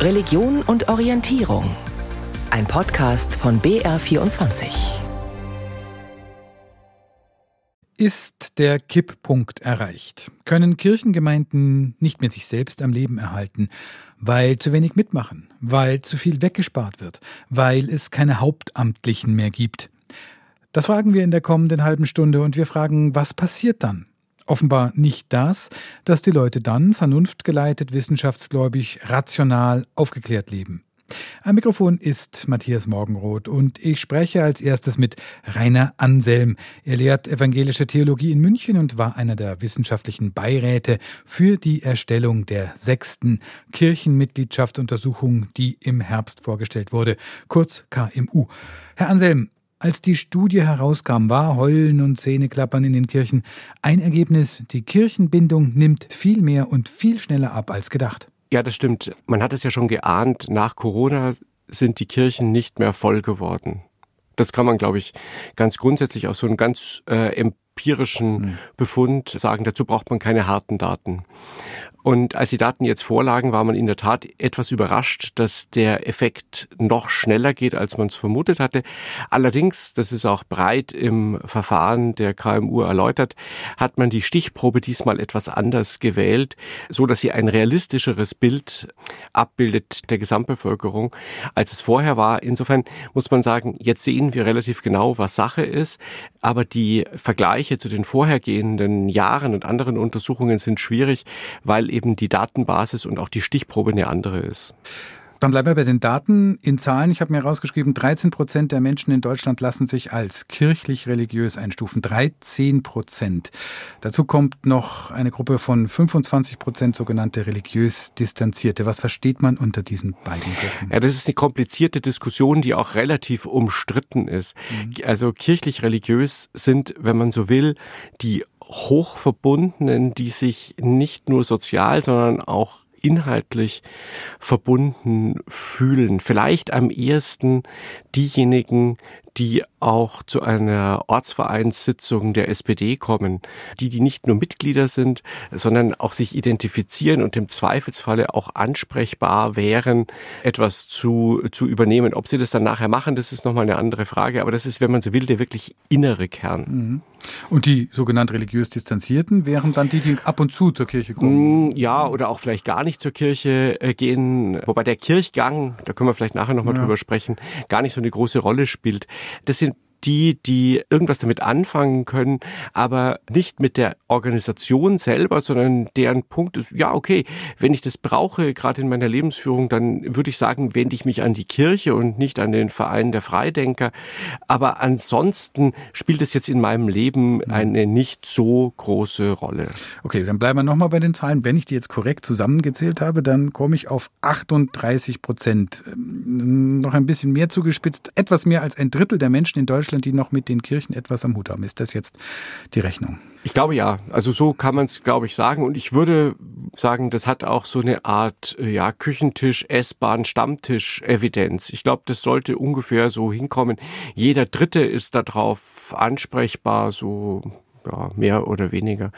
Religion und Orientierung. Ein Podcast von BR24. Ist der Kipppunkt erreicht? Können Kirchengemeinden nicht mehr sich selbst am Leben erhalten, weil zu wenig mitmachen, weil zu viel weggespart wird, weil es keine Hauptamtlichen mehr gibt? Das fragen wir in der kommenden halben Stunde und wir fragen, was passiert dann? Offenbar nicht das, dass die Leute dann vernunftgeleitet, wissenschaftsgläubig, rational, aufgeklärt leben. Am Mikrofon ist Matthias Morgenroth und ich spreche als erstes mit Rainer Anselm. Er lehrt evangelische Theologie in München und war einer der wissenschaftlichen Beiräte für die Erstellung der sechsten Kirchenmitgliedschaftsuntersuchung, die im Herbst vorgestellt wurde, kurz KMU. Herr Anselm, als die Studie herauskam, war Heulen und Zähneklappern in den Kirchen ein Ergebnis, die Kirchenbindung nimmt viel mehr und viel schneller ab als gedacht. Ja, das stimmt. Man hat es ja schon geahnt, nach Corona sind die Kirchen nicht mehr voll geworden. Das kann man, glaube ich, ganz grundsätzlich aus so einem ganz äh, empirischen hm. Befund sagen. Dazu braucht man keine harten Daten. Und als die Daten jetzt vorlagen, war man in der Tat etwas überrascht, dass der Effekt noch schneller geht, als man es vermutet hatte. Allerdings, das ist auch breit im Verfahren der KMU erläutert, hat man die Stichprobe diesmal etwas anders gewählt, so dass sie ein realistischeres Bild abbildet der Gesamtbevölkerung, als es vorher war. Insofern muss man sagen, jetzt sehen wir relativ genau, was Sache ist, aber die Vergleiche zu den vorhergehenden Jahren und anderen Untersuchungen sind schwierig, weil eben die Datenbasis und auch die Stichprobe eine andere ist. Dann bleiben wir bei den Daten. In Zahlen, ich habe mir herausgeschrieben, 13 Prozent der Menschen in Deutschland lassen sich als kirchlich-religiös einstufen. 13 Prozent. Dazu kommt noch eine Gruppe von 25 Prozent sogenannte religiös Distanzierte. Was versteht man unter diesen beiden Gruppen? Ja, das ist eine komplizierte Diskussion, die auch relativ umstritten ist. Mhm. Also kirchlich-religiös sind, wenn man so will, die Hochverbundenen, die sich nicht nur sozial, sondern auch inhaltlich verbunden fühlen. Vielleicht am ehesten diejenigen, die auch zu einer Ortsvereinssitzung der SPD kommen, die, die nicht nur Mitglieder sind, sondern auch sich identifizieren und im Zweifelsfalle auch ansprechbar wären, etwas zu, zu übernehmen. Ob sie das dann nachher machen, das ist nochmal eine andere Frage, aber das ist, wenn man so will, der wirklich innere Kern. Mhm. Und die sogenannt religiös Distanzierten wären dann die, die ab und zu zur Kirche kommen? Mm, ja, oder auch vielleicht gar nicht zur Kirche äh, gehen, wobei der Kirchgang, da können wir vielleicht nachher nochmal ja. drüber sprechen, gar nicht so eine große Rolle spielt. Das sind die, die irgendwas damit anfangen können, aber nicht mit der Organisation selber, sondern deren Punkt ist, ja, okay, wenn ich das brauche, gerade in meiner Lebensführung, dann würde ich sagen, wende ich mich an die Kirche und nicht an den Verein der Freidenker. Aber ansonsten spielt es jetzt in meinem Leben mhm. eine nicht so große Rolle. Okay, dann bleiben wir nochmal bei den Zahlen. Wenn ich die jetzt korrekt zusammengezählt habe, dann komme ich auf 38 Prozent. Ähm, noch ein bisschen mehr zugespitzt. Etwas mehr als ein Drittel der Menschen in Deutschland Deutschland, die noch mit den Kirchen etwas am Hut haben. Ist das jetzt die Rechnung? Ich glaube ja. Also so kann man es, glaube ich, sagen. Und ich würde sagen, das hat auch so eine Art äh, ja, Küchentisch, S-Bahn, Stammtisch-Evidenz. Ich glaube, das sollte ungefähr so hinkommen. Jeder Dritte ist darauf ansprechbar, so ja, mehr oder weniger.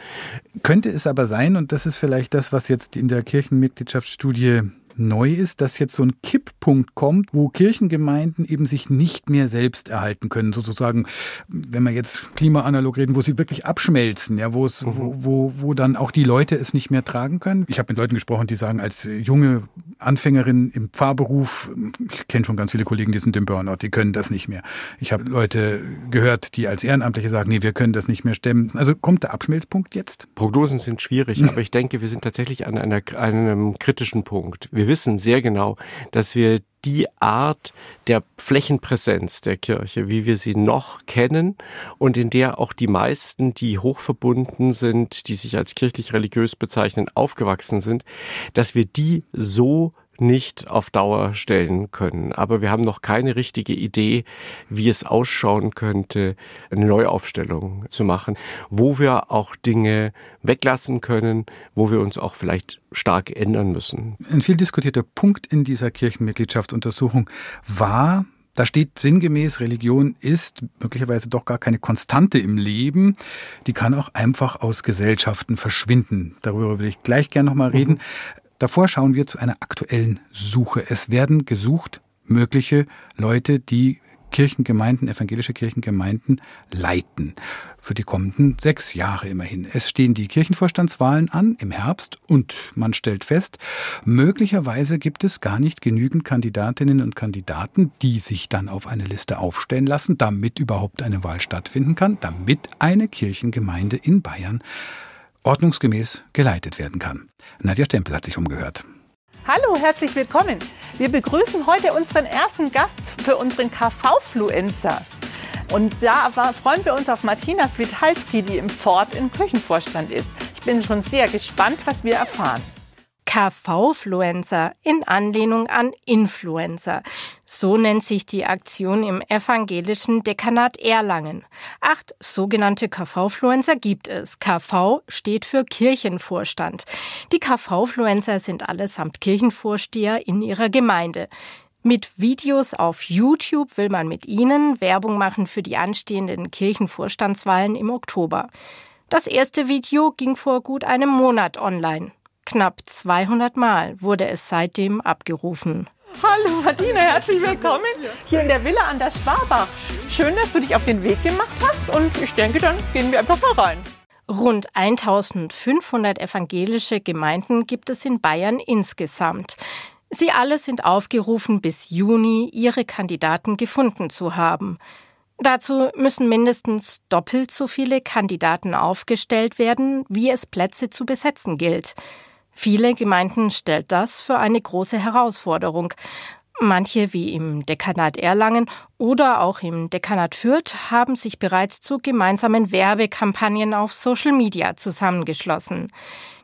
Könnte es aber sein, und das ist vielleicht das, was jetzt in der Kirchenmitgliedschaftsstudie neu ist, dass jetzt so ein Kipppunkt kommt, wo Kirchengemeinden eben sich nicht mehr selbst erhalten können, sozusagen, wenn wir jetzt klimaanalog reden, wo sie wirklich abschmelzen, ja, wo es, mhm. wo, wo, wo dann auch die Leute es nicht mehr tragen können. Ich habe mit Leuten gesprochen, die sagen, als junge Anfängerin im Pfarrberuf, ich kenne schon ganz viele Kollegen, die sind im Burnout, die können das nicht mehr. Ich habe Leute gehört, die als Ehrenamtliche sagen, nee, wir können das nicht mehr stemmen. Also kommt der Abschmelzpunkt jetzt? Prognosen sind schwierig, aber ich denke, wir sind tatsächlich an einer, einem kritischen Punkt. Wir wir wissen sehr genau, dass wir die Art der Flächenpräsenz der Kirche, wie wir sie noch kennen und in der auch die meisten, die hochverbunden sind, die sich als kirchlich religiös bezeichnen, aufgewachsen sind, dass wir die so nicht auf Dauer stellen können. Aber wir haben noch keine richtige Idee, wie es ausschauen könnte, eine Neuaufstellung zu machen, wo wir auch Dinge weglassen können, wo wir uns auch vielleicht stark ändern müssen. Ein viel diskutierter Punkt in dieser Kirchenmitgliedschaftsuntersuchung war, da steht sinngemäß, Religion ist möglicherweise doch gar keine Konstante im Leben. Die kann auch einfach aus Gesellschaften verschwinden. Darüber will ich gleich gerne nochmal reden. Davor schauen wir zu einer aktuellen Suche. Es werden gesucht mögliche Leute, die Kirchengemeinden, evangelische Kirchengemeinden leiten. Für die kommenden sechs Jahre immerhin. Es stehen die Kirchenvorstandswahlen an im Herbst und man stellt fest, möglicherweise gibt es gar nicht genügend Kandidatinnen und Kandidaten, die sich dann auf eine Liste aufstellen lassen, damit überhaupt eine Wahl stattfinden kann, damit eine Kirchengemeinde in Bayern ordnungsgemäß geleitet werden kann. Nadja Stempel hat sich umgehört. Hallo, herzlich willkommen. Wir begrüßen heute unseren ersten Gast für unseren KV-Fluencer. Und da freuen wir uns auf Martina Switalski, die im Ford im Küchenvorstand ist. Ich bin schon sehr gespannt, was wir erfahren. KV-Fluencer in Anlehnung an Influencer. So nennt sich die Aktion im evangelischen Dekanat Erlangen. Acht sogenannte KV-Fluencer gibt es. KV steht für Kirchenvorstand. Die KV-Fluencer sind allesamt Kirchenvorsteher in ihrer Gemeinde. Mit Videos auf YouTube will man mit ihnen Werbung machen für die anstehenden Kirchenvorstandswahlen im Oktober. Das erste Video ging vor gut einem Monat online. Knapp 200 Mal wurde es seitdem abgerufen. Hallo Martina, herzlich willkommen hier in der Villa an der Schwabach. Schön, dass du dich auf den Weg gemacht hast und ich denke, dann gehen wir einfach mal rein. Rund 1500 evangelische Gemeinden gibt es in Bayern insgesamt. Sie alle sind aufgerufen, bis Juni ihre Kandidaten gefunden zu haben. Dazu müssen mindestens doppelt so viele Kandidaten aufgestellt werden, wie es Plätze zu besetzen gilt. Viele Gemeinden stellt das für eine große Herausforderung. Manche, wie im Dekanat Erlangen oder auch im Dekanat Fürth, haben sich bereits zu gemeinsamen Werbekampagnen auf Social Media zusammengeschlossen.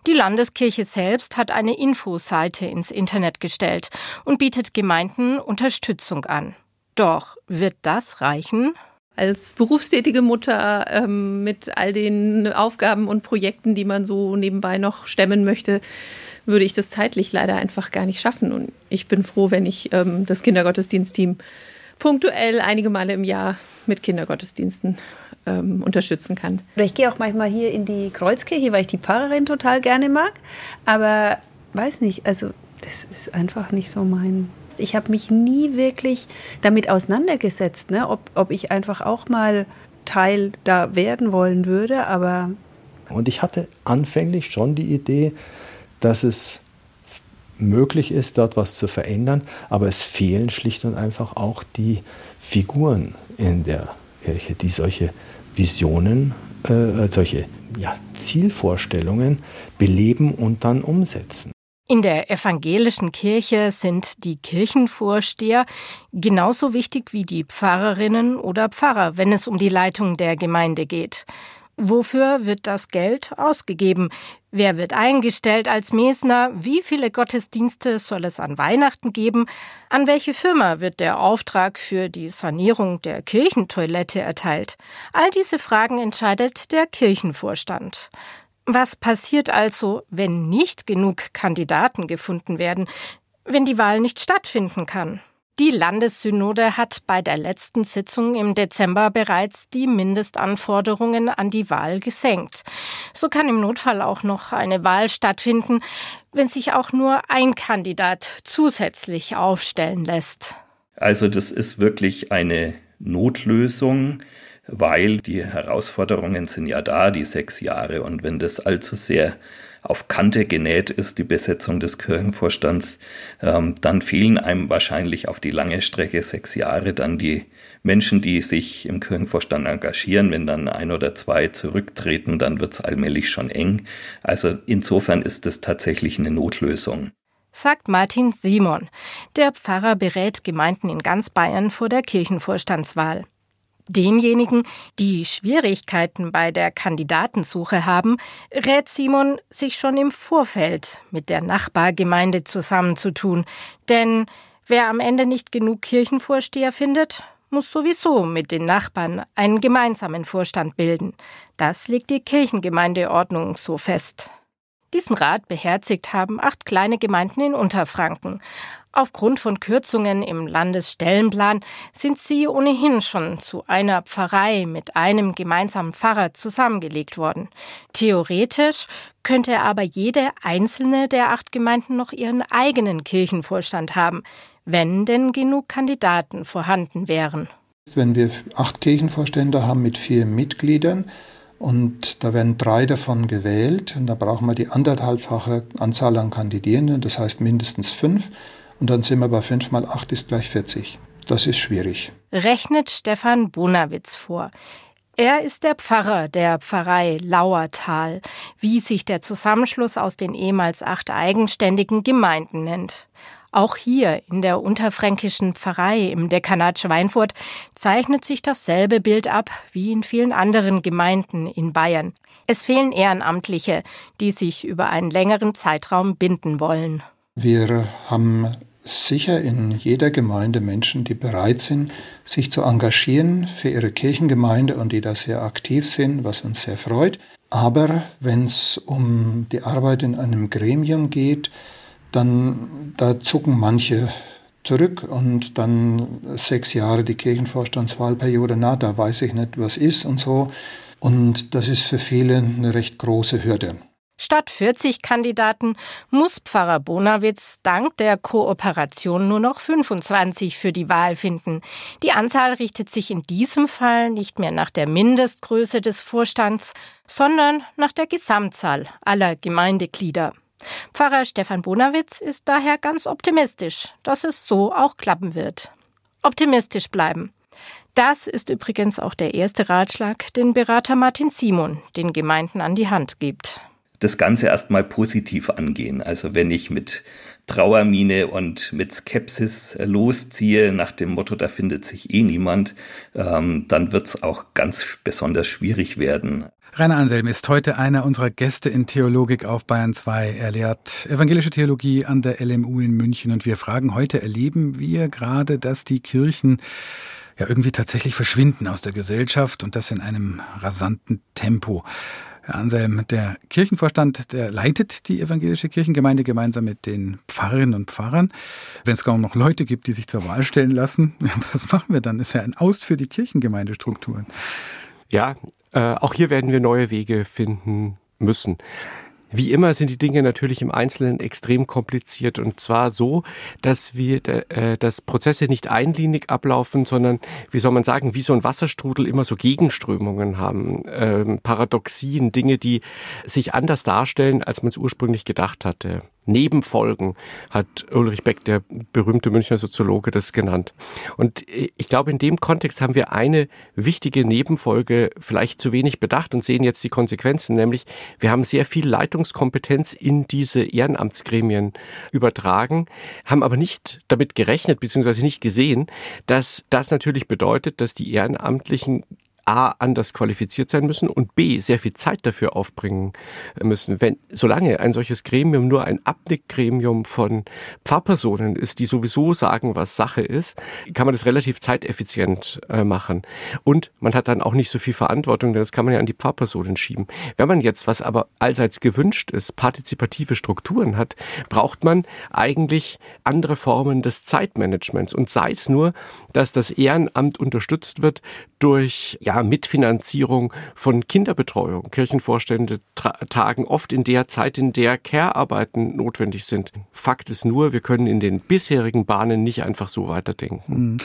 Die Landeskirche selbst hat eine Infoseite ins Internet gestellt und bietet Gemeinden Unterstützung an. Doch wird das reichen? Als berufstätige Mutter ähm, mit all den Aufgaben und Projekten, die man so nebenbei noch stemmen möchte, würde ich das zeitlich leider einfach gar nicht schaffen. Und ich bin froh, wenn ich ähm, das Kindergottesdienstteam punktuell einige Male im Jahr mit Kindergottesdiensten ähm, unterstützen kann. Ich gehe auch manchmal hier in die Kreuzkirche, weil ich die Pfarrerin total gerne mag. Aber weiß nicht, also das ist einfach nicht so mein ich habe mich nie wirklich damit auseinandergesetzt, ne? ob, ob ich einfach auch mal Teil da werden wollen würde, aber. Und ich hatte anfänglich schon die Idee, dass es möglich ist, dort was zu verändern, aber es fehlen schlicht und einfach auch die Figuren in der Kirche, die solche Visionen, äh, solche ja, Zielvorstellungen beleben und dann umsetzen. In der evangelischen Kirche sind die Kirchenvorsteher genauso wichtig wie die Pfarrerinnen oder Pfarrer, wenn es um die Leitung der Gemeinde geht. Wofür wird das Geld ausgegeben? Wer wird eingestellt als Mesner? Wie viele Gottesdienste soll es an Weihnachten geben? An welche Firma wird der Auftrag für die Sanierung der Kirchentoilette erteilt? All diese Fragen entscheidet der Kirchenvorstand. Was passiert also, wenn nicht genug Kandidaten gefunden werden, wenn die Wahl nicht stattfinden kann? Die Landessynode hat bei der letzten Sitzung im Dezember bereits die Mindestanforderungen an die Wahl gesenkt. So kann im Notfall auch noch eine Wahl stattfinden, wenn sich auch nur ein Kandidat zusätzlich aufstellen lässt. Also das ist wirklich eine Notlösung weil die Herausforderungen sind ja da, die sechs Jahre. Und wenn das allzu sehr auf Kante genäht ist, die Besetzung des Kirchenvorstands, ähm, dann fehlen einem wahrscheinlich auf die lange Strecke sechs Jahre dann die Menschen, die sich im Kirchenvorstand engagieren. Wenn dann ein oder zwei zurücktreten, dann wird es allmählich schon eng. Also insofern ist es tatsächlich eine Notlösung sagt Martin Simon. Der Pfarrer berät Gemeinden in ganz Bayern vor der Kirchenvorstandswahl. Denjenigen, die Schwierigkeiten bei der Kandidatensuche haben, rät Simon, sich schon im Vorfeld mit der Nachbargemeinde zusammenzutun. Denn wer am Ende nicht genug Kirchenvorsteher findet, muss sowieso mit den Nachbarn einen gemeinsamen Vorstand bilden. Das legt die Kirchengemeindeordnung so fest. Diesen Rat beherzigt haben acht kleine Gemeinden in Unterfranken. Aufgrund von Kürzungen im Landesstellenplan sind sie ohnehin schon zu einer Pfarrei mit einem gemeinsamen Pfarrer zusammengelegt worden. Theoretisch könnte aber jede einzelne der acht Gemeinden noch ihren eigenen Kirchenvorstand haben, wenn denn genug Kandidaten vorhanden wären. Wenn wir acht Kirchenvorstände haben mit vier Mitgliedern, und da werden drei davon gewählt. Und da brauchen wir die anderthalbfache Anzahl an Kandidierenden, das heißt mindestens fünf. Und dann sind wir bei fünf mal acht ist gleich 40. Das ist schwierig. Rechnet Stefan Bonawitz vor. Er ist der Pfarrer der Pfarrei Lauertal, wie sich der Zusammenschluss aus den ehemals acht eigenständigen Gemeinden nennt. Auch hier in der unterfränkischen Pfarrei im Dekanat Schweinfurt zeichnet sich dasselbe Bild ab wie in vielen anderen Gemeinden in Bayern. Es fehlen Ehrenamtliche, die sich über einen längeren Zeitraum binden wollen. Wir haben sicher in jeder Gemeinde Menschen, die bereit sind, sich zu engagieren für ihre Kirchengemeinde und die da sehr aktiv sind, was uns sehr freut. Aber wenn es um die Arbeit in einem Gremium geht, dann da zucken manche zurück und dann sechs Jahre die Kirchenvorstandswahlperiode, na, da weiß ich nicht, was ist und so. Und das ist für viele eine recht große Hürde. Statt 40 Kandidaten muss Pfarrer Bonawitz dank der Kooperation nur noch 25 für die Wahl finden. Die Anzahl richtet sich in diesem Fall nicht mehr nach der Mindestgröße des Vorstands, sondern nach der Gesamtzahl aller Gemeindeglieder. Pfarrer Stefan Bonawitz ist daher ganz optimistisch, dass es so auch klappen wird. Optimistisch bleiben. Das ist übrigens auch der erste Ratschlag, den Berater Martin Simon den Gemeinden an die Hand gibt. Das Ganze erstmal positiv angehen. Also wenn ich mit Trauermine und mit Skepsis losziehe, nach dem Motto, da findet sich eh niemand, ähm, dann wird es auch ganz besonders schwierig werden. Rainer Anselm ist heute einer unserer Gäste in Theologik auf Bayern 2. Er lehrt evangelische Theologie an der LMU in München und wir fragen heute, erleben wir gerade, dass die Kirchen ja irgendwie tatsächlich verschwinden aus der Gesellschaft und das in einem rasanten Tempo. Herr Anselm, der Kirchenvorstand, der leitet die evangelische Kirchengemeinde gemeinsam mit den Pfarrerinnen und Pfarrern. Wenn es kaum noch Leute gibt, die sich zur Wahl stellen lassen, was machen wir dann? Ist ja ein Aus für die Kirchengemeindestrukturen. Ja, äh, auch hier werden wir neue Wege finden müssen. Wie immer sind die Dinge natürlich im Einzelnen extrem kompliziert und zwar so, dass wir, äh, dass Prozesse nicht einlinig ablaufen, sondern, wie soll man sagen, wie so ein Wasserstrudel immer so Gegenströmungen haben, ähm, Paradoxien, Dinge, die sich anders darstellen, als man es ursprünglich gedacht hatte. Nebenfolgen, hat Ulrich Beck, der berühmte Münchner Soziologe, das genannt. Und ich glaube, in dem Kontext haben wir eine wichtige Nebenfolge vielleicht zu wenig bedacht und sehen jetzt die Konsequenzen, nämlich wir haben sehr viel Leitungskompetenz in diese Ehrenamtsgremien übertragen, haben aber nicht damit gerechnet, beziehungsweise nicht gesehen, dass das natürlich bedeutet, dass die Ehrenamtlichen A, anders qualifiziert sein müssen und B, sehr viel Zeit dafür aufbringen müssen. Wenn, solange ein solches Gremium nur ein Abnickgremium von Pfarrpersonen ist, die sowieso sagen, was Sache ist, kann man das relativ zeiteffizient äh, machen. Und man hat dann auch nicht so viel Verantwortung, denn das kann man ja an die Pfarrpersonen schieben. Wenn man jetzt, was aber allseits gewünscht ist, partizipative Strukturen hat, braucht man eigentlich andere Formen des Zeitmanagements. Und sei es nur, dass das Ehrenamt unterstützt wird durch, ja, Mitfinanzierung von Kinderbetreuung. Kirchenvorstände tagen oft in der Zeit, in der Care-Arbeiten notwendig sind. Fakt ist nur, wir können in den bisherigen Bahnen nicht einfach so weiterdenken. Mhm.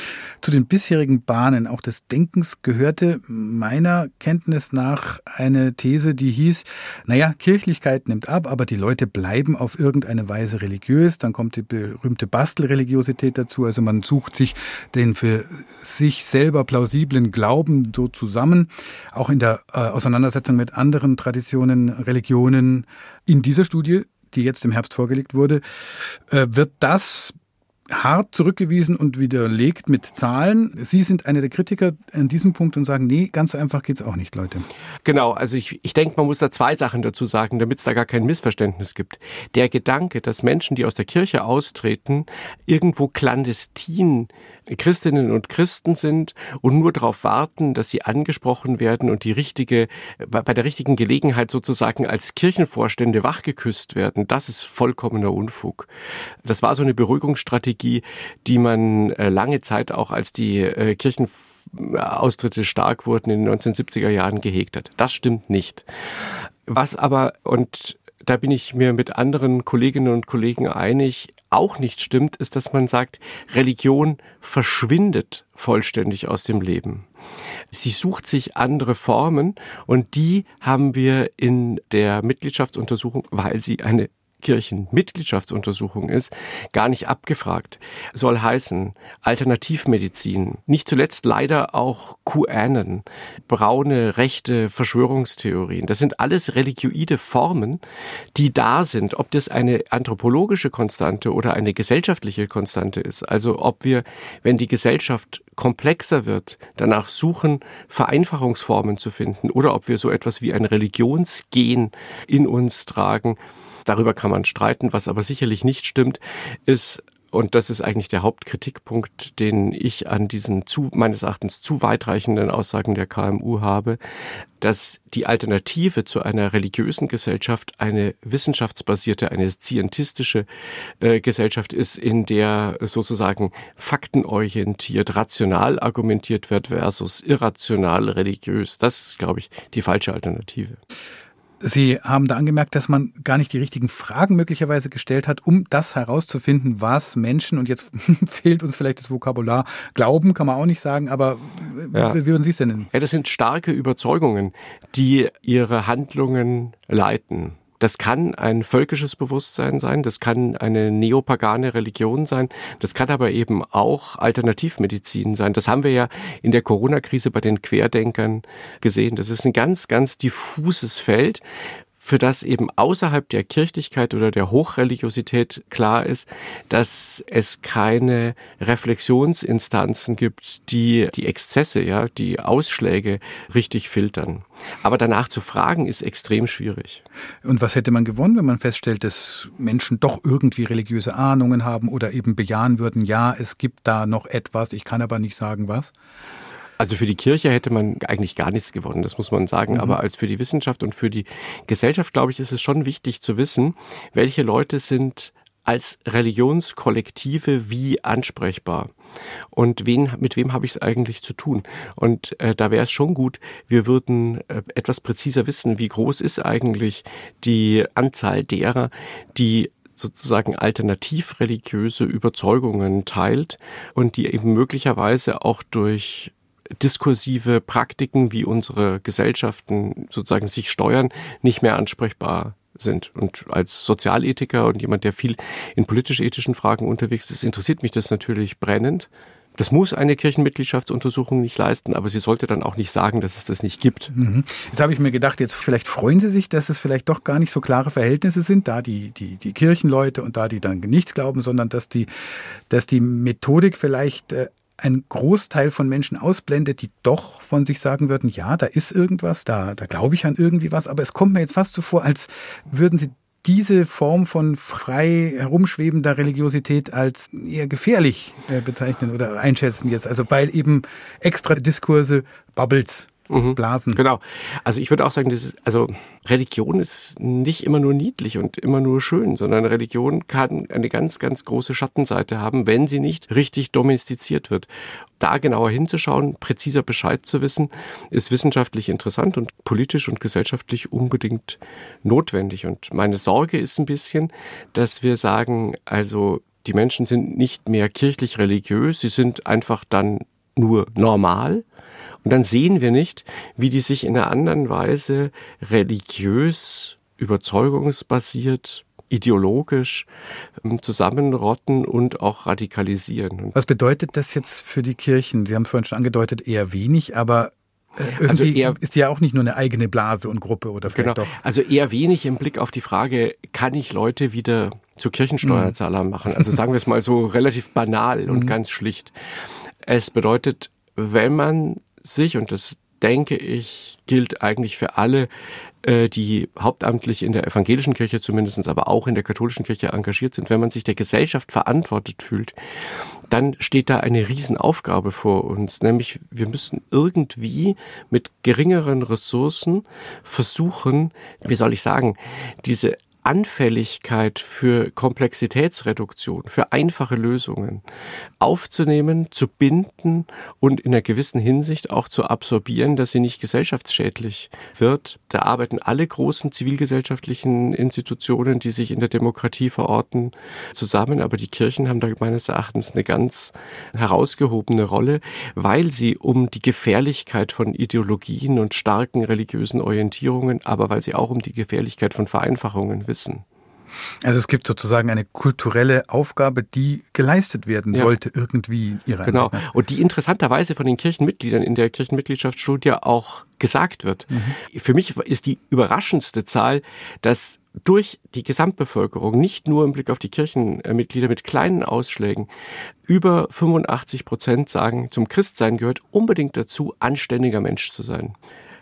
Zu den bisherigen Bahnen auch des Denkens gehörte meiner Kenntnis nach eine These, die hieß, naja, Kirchlichkeit nimmt ab, aber die Leute bleiben auf irgendeine Weise religiös. Dann kommt die berühmte Bastelreligiosität dazu. Also man sucht sich den für sich selber plausiblen Glauben so zu zusammen, auch in der äh, Auseinandersetzung mit anderen Traditionen, Religionen. In dieser Studie, die jetzt im Herbst vorgelegt wurde, äh, wird das hart zurückgewiesen und widerlegt mit Zahlen. Sie sind einer der Kritiker an diesem Punkt und sagen, nee, ganz so einfach geht's auch nicht, Leute. Genau, also ich, ich denke, man muss da zwei Sachen dazu sagen, damit es da gar kein Missverständnis gibt. Der Gedanke, dass Menschen, die aus der Kirche austreten, irgendwo clandestin Christinnen und Christen sind und nur darauf warten, dass sie angesprochen werden und die richtige, bei der richtigen Gelegenheit sozusagen als Kirchenvorstände wachgeküsst werden, das ist vollkommener Unfug. Das war so eine Beruhigungsstrategie, die man äh, lange Zeit auch als die äh, Kirchenaustritte stark wurden in den 1970er Jahren gehegt hat. Das stimmt nicht. Was aber, und da bin ich mir mit anderen Kolleginnen und Kollegen einig, auch nicht stimmt, ist, dass man sagt, Religion verschwindet vollständig aus dem Leben. Sie sucht sich andere Formen und die haben wir in der Mitgliedschaftsuntersuchung, weil sie eine Kirchenmitgliedschaftsuntersuchung ist, gar nicht abgefragt. Soll heißen Alternativmedizin, nicht zuletzt leider auch QAnon, braune, rechte Verschwörungstheorien. Das sind alles religioide Formen, die da sind. Ob das eine anthropologische Konstante oder eine gesellschaftliche Konstante ist. Also ob wir, wenn die Gesellschaft komplexer wird, danach suchen, Vereinfachungsformen zu finden oder ob wir so etwas wie ein Religionsgen in uns tragen, Darüber kann man streiten. Was aber sicherlich nicht stimmt, ist, und das ist eigentlich der Hauptkritikpunkt, den ich an diesen zu, meines Erachtens zu weitreichenden Aussagen der KMU habe, dass die Alternative zu einer religiösen Gesellschaft eine wissenschaftsbasierte, eine scientistische äh, Gesellschaft ist, in der sozusagen faktenorientiert, rational argumentiert wird versus irrational religiös. Das ist, glaube ich, die falsche Alternative. Sie haben da angemerkt, dass man gar nicht die richtigen Fragen möglicherweise gestellt hat, um das herauszufinden, was Menschen, und jetzt fehlt uns vielleicht das Vokabular, glauben, kann man auch nicht sagen, aber ja. wie würden Sie es denn nennen? Ja, das sind starke Überzeugungen, die ihre Handlungen leiten. Das kann ein völkisches Bewusstsein sein, das kann eine neopagane Religion sein, das kann aber eben auch Alternativmedizin sein. Das haben wir ja in der Corona-Krise bei den Querdenkern gesehen. Das ist ein ganz, ganz diffuses Feld, für das eben außerhalb der Kirchlichkeit oder der Hochreligiosität klar ist, dass es keine Reflexionsinstanzen gibt, die die Exzesse, ja, die Ausschläge richtig filtern. Aber danach zu fragen ist extrem schwierig. Und was hätte man gewonnen, wenn man feststellt, dass Menschen doch irgendwie religiöse Ahnungen haben oder eben bejahen würden, ja, es gibt da noch etwas, ich kann aber nicht sagen was? Also für die Kirche hätte man eigentlich gar nichts gewonnen, das muss man sagen. Mhm. Aber als für die Wissenschaft und für die Gesellschaft, glaube ich, ist es schon wichtig zu wissen, welche Leute sind als Religionskollektive wie ansprechbar und wen, mit wem habe ich es eigentlich zu tun? Und äh, da wäre es schon gut, wir würden äh, etwas präziser wissen, wie groß ist eigentlich die Anzahl derer, die sozusagen alternativ religiöse Überzeugungen teilt und die eben möglicherweise auch durch diskursive Praktiken, wie unsere Gesellschaften sozusagen sich steuern, nicht mehr ansprechbar sind. Und als Sozialethiker und jemand, der viel in politisch-ethischen Fragen unterwegs ist, interessiert mich das natürlich brennend. Das muss eine Kirchenmitgliedschaftsuntersuchung nicht leisten, aber sie sollte dann auch nicht sagen, dass es das nicht gibt. Mhm. Jetzt habe ich mir gedacht, jetzt vielleicht freuen Sie sich, dass es vielleicht doch gar nicht so klare Verhältnisse sind, da die, die, die Kirchenleute und da die dann nichts glauben, sondern dass die, dass die Methodik vielleicht äh, ein Großteil von Menschen ausblendet, die doch von sich sagen würden, ja, da ist irgendwas, da, da glaube ich an irgendwie was, aber es kommt mir jetzt fast so vor, als würden sie diese Form von frei herumschwebender Religiosität als eher gefährlich äh, bezeichnen oder einschätzen jetzt. Also weil eben extra Diskurse, Bubbles mhm. Blasen. Genau. Also ich würde auch sagen, das ist, also Religion ist nicht immer nur niedlich und immer nur schön, sondern Religion kann eine ganz, ganz große Schattenseite haben, wenn sie nicht richtig domestiziert wird. Da genauer hinzuschauen, präziser Bescheid zu wissen, ist wissenschaftlich interessant und politisch und gesellschaftlich unbedingt notwendig. Und meine Sorge ist ein bisschen, dass wir sagen, also die Menschen sind nicht mehr kirchlich religiös, sie sind einfach dann nur normal und dann sehen wir nicht, wie die sich in einer anderen Weise religiös, überzeugungsbasiert, ideologisch ähm, zusammenrotten und auch radikalisieren. Was bedeutet das jetzt für die Kirchen? Sie haben es vorhin schon angedeutet, eher wenig, aber äh, irgendwie also eher, ist ja auch nicht nur eine eigene Blase und Gruppe oder vielleicht genau, doch. Also eher wenig im Blick auf die Frage, kann ich Leute wieder zu Kirchensteuerzahlern machen. Also sagen wir es mal so relativ banal und ganz schlicht. Es bedeutet, wenn man sich, und das denke ich, gilt eigentlich für alle, äh, die hauptamtlich in der evangelischen Kirche zumindestens, aber auch in der katholischen Kirche engagiert sind, wenn man sich der Gesellschaft verantwortet fühlt, dann steht da eine Riesenaufgabe vor uns, nämlich wir müssen irgendwie mit geringeren Ressourcen versuchen, wie soll ich sagen, diese Anfälligkeit für Komplexitätsreduktion, für einfache Lösungen aufzunehmen, zu binden und in einer gewissen Hinsicht auch zu absorbieren, dass sie nicht gesellschaftsschädlich wird. Da arbeiten alle großen zivilgesellschaftlichen Institutionen, die sich in der Demokratie verorten, zusammen. Aber die Kirchen haben da meines Erachtens eine ganz herausgehobene Rolle, weil sie um die Gefährlichkeit von Ideologien und starken religiösen Orientierungen, aber weil sie auch um die Gefährlichkeit von Vereinfachungen wissen. Also es gibt sozusagen eine kulturelle Aufgabe, die geleistet werden Ja. sollte irgendwie ihrer Genau. Ansicht nach. Und die interessanterweise von den Kirchenmitgliedern in der Kirchenmitgliedschaftsstudie auch gesagt wird. Für mich ist die überraschendste Zahl, dass durch die Gesamtbevölkerung, nicht nur im Blick auf die Kirchenmitglieder mit kleinen Ausschlägen, über 85 Prozent sagen, zum Christsein gehört unbedingt dazu, anständiger Mensch zu sein.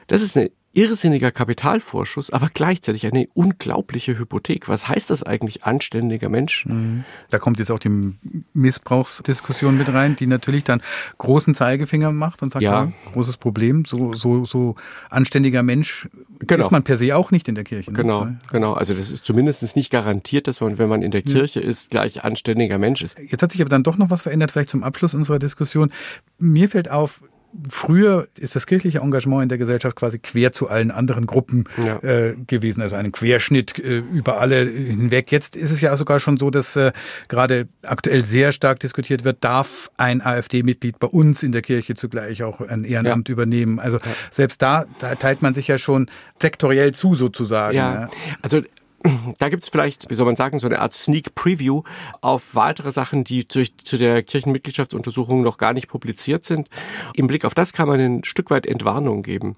Das ist ein irrsinniger Kapitalvorschuss, aber gleichzeitig eine unglaubliche Hypothek. Was heißt das eigentlich, anständiger Mensch? Da kommt jetzt auch die Missbrauchsdiskussion mit rein, die natürlich dann großen Zeigefinger macht und sagt, Ja. ja. großes Problem, so, so, so anständiger Mensch Genau. ist man per se auch nicht in der Kirche. ne? Genau, genau. Also das ist zumindest nicht garantiert, dass man, wenn man in der Kirche ist, gleich anständiger Mensch ist. Jetzt hat sich aber dann doch noch was verändert, vielleicht zum Abschluss unserer Diskussion. Mir fällt auf, Früher ist das kirchliche Engagement in der Gesellschaft quasi quer zu allen anderen Gruppen Ja. äh, gewesen, also ein Querschnitt äh, über alle hinweg. Jetzt ist es ja sogar schon so, dass äh, gerade aktuell sehr stark diskutiert wird, darf ein AfD-Mitglied bei uns in der Kirche zugleich auch ein Ehrenamt übernehmen. Also selbst da, da teilt man sich ja schon sektoriell zu sozusagen. Ja, also da gibt's vielleicht, wie soll man sagen, so eine Art Sneak Preview auf weitere Sachen, die zu, zu der Kirchenmitgliedschaftsuntersuchung noch gar nicht publiziert sind. Im Blick auf das kann man ein Stück weit Entwarnung geben.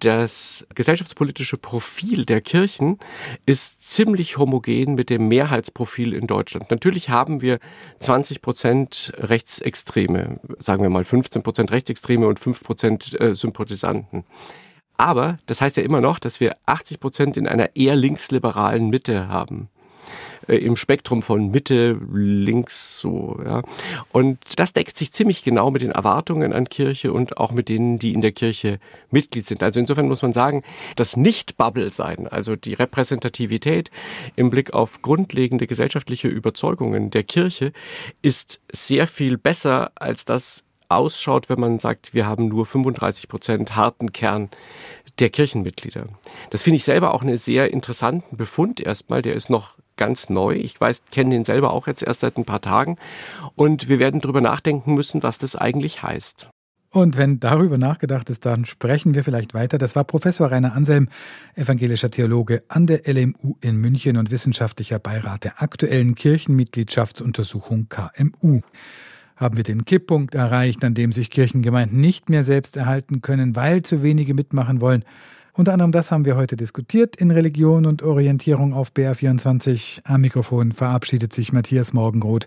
Das gesellschaftspolitische Profil der Kirchen ist ziemlich homogen mit dem Mehrheitsprofil in Deutschland. Natürlich haben wir 20 Prozent Rechtsextreme, sagen wir mal 15 Prozent Rechtsextreme und 5 Prozent äh, Sympathisanten. Aber das heißt ja immer noch, dass wir 80 Prozent in einer eher linksliberalen Mitte haben. Äh, Im Spektrum von Mitte, links, so, ja. Und das deckt sich ziemlich genau mit den Erwartungen an Kirche und auch mit denen, die in der Kirche Mitglied sind. Also insofern muss man sagen, das Nicht-Bubble-Sein, also die Repräsentativität im Blick auf grundlegende gesellschaftliche Überzeugungen der Kirche ist sehr viel besser als das ausschaut, wenn man sagt, wir haben nur 35 Prozent harten Kern der Kirchenmitglieder. Das finde ich selber auch einen sehr interessanten Befund erstmal. Der ist noch ganz neu. Ich weiß, kenne den selber auch jetzt erst seit ein paar Tagen. Und wir werden drüber nachdenken müssen, was das eigentlich heißt. Und wenn darüber nachgedacht ist, dann sprechen wir vielleicht weiter. Das war Professor Rainer Anselm, evangelischer Theologe an der LMU in München und wissenschaftlicher Beirat der aktuellen Kirchenmitgliedschaftsuntersuchung KMU. Haben wir den Kipppunkt erreicht, an dem sich Kirchengemeinden nicht mehr selbst erhalten können, weil zu wenige mitmachen wollen? Unter anderem das haben wir heute diskutiert in Religion und Orientierung auf BR24. Am Mikrofon verabschiedet sich Matthias Morgenroth.